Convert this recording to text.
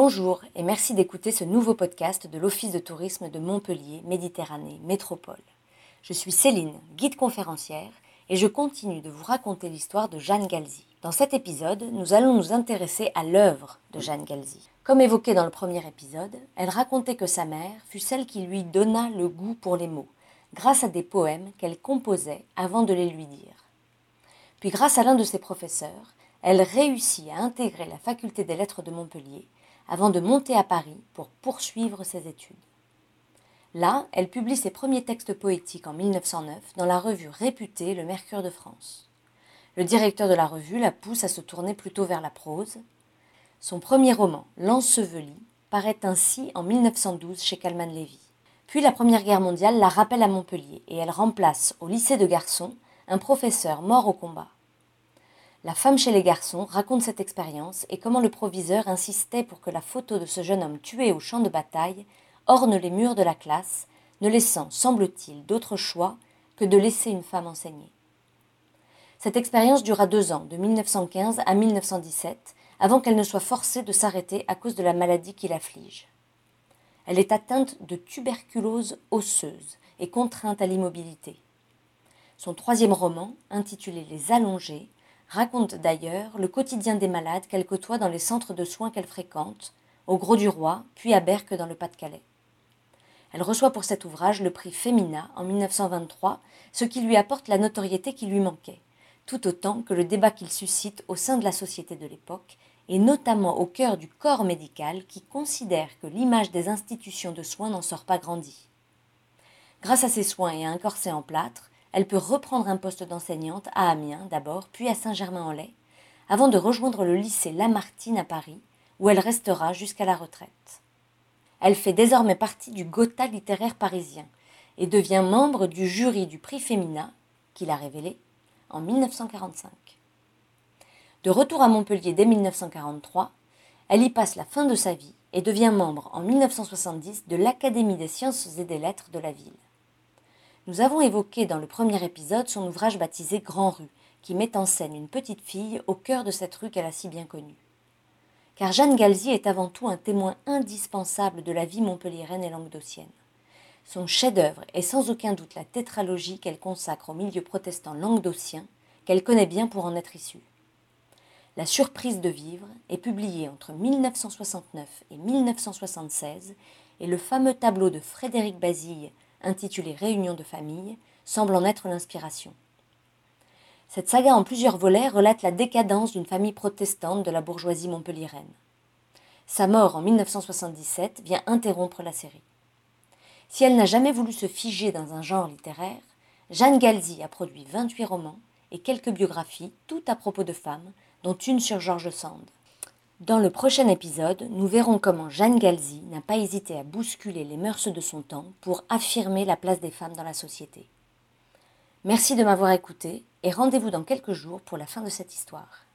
Bonjour et merci d'écouter ce nouveau podcast de l'Office de tourisme de Montpellier, Méditerranée, Métropole. Je suis Céline, guide conférencière, et je continue de vous raconter l'histoire de Jeanne Galzi. Dans cet épisode, nous allons nous intéresser à l'œuvre de Jeanne Galzi. Comme évoqué dans le premier épisode, elle racontait que sa mère fut celle qui lui donna le goût pour les mots, grâce à des poèmes qu'elle composait avant de les lui dire. Puis grâce à l'un de ses professeurs, elle réussit à intégrer la faculté des lettres de Montpellier avant de monter à Paris pour poursuivre ses études. Là, elle publie ses premiers textes poétiques en 1909 dans la revue réputée Le Mercure de France. Le directeur de la revue la pousse à se tourner plutôt vers la prose. Son premier roman, L'Enseveli, paraît ainsi en 1912 chez Calman Lévy. Puis la Première Guerre mondiale la rappelle à Montpellier et elle remplace au lycée de garçons un professeur mort au combat. La femme chez les garçons raconte cette expérience et comment le proviseur insistait pour que la photo de ce jeune homme tué au champ de bataille orne les murs de la classe, ne laissant, semble-t-il, d'autre choix que de laisser une femme enseigner. Cette expérience dura deux ans, de 1915 à 1917, avant qu'elle ne soit forcée de s'arrêter à cause de la maladie qui l'afflige. Elle est atteinte de tuberculose osseuse et contrainte à l'immobilité. Son troisième roman, intitulé Les Allongés, raconte d'ailleurs le quotidien des malades qu'elle côtoie dans les centres de soins qu'elle fréquente, au Gros du Roi, puis à Berck dans le Pas-de-Calais. Elle reçoit pour cet ouvrage le prix Femina en 1923, ce qui lui apporte la notoriété qui lui manquait, tout autant que le débat qu'il suscite au sein de la société de l'époque, et notamment au cœur du corps médical qui considère que l'image des institutions de soins n'en sort pas grandie. Grâce à ses soins et à un corset en plâtre, elle peut reprendre un poste d'enseignante à Amiens d'abord, puis à Saint-Germain-en-Laye, avant de rejoindre le lycée Lamartine à Paris, où elle restera jusqu'à la retraite. Elle fait désormais partie du Gotha littéraire parisien et devient membre du jury du prix Femina, qu'il a révélé, en 1945. De retour à Montpellier dès 1943, elle y passe la fin de sa vie et devient membre en 1970 de l'Académie des sciences et des lettres de la ville. Nous avons évoqué dans le premier épisode son ouvrage baptisé Grand Rue, qui met en scène une petite fille au cœur de cette rue qu'elle a si bien connue. Car Jeanne Galzi est avant tout un témoin indispensable de la vie montpelliéraine et languedocienne. Son chef-d'œuvre est sans aucun doute la tétralogie qu'elle consacre au milieu protestant languedocien, qu'elle connaît bien pour en être issue. La surprise de vivre est publiée entre 1969 et 1976 et le fameux tableau de Frédéric Basile intitulé Réunion de famille, semble en être l'inspiration. Cette saga en plusieurs volets relate la décadence d'une famille protestante de la bourgeoisie montpelliéraine. Sa mort en 1977 vient interrompre la série. Si elle n'a jamais voulu se figer dans un genre littéraire, Jeanne Galzi a produit 28 romans et quelques biographies, toutes à propos de femmes, dont une sur George Sand. Dans le prochain épisode, nous verrons comment Jeanne Galzi n'a pas hésité à bousculer les mœurs de son temps pour affirmer la place des femmes dans la société. Merci de m'avoir écouté et rendez-vous dans quelques jours pour la fin de cette histoire.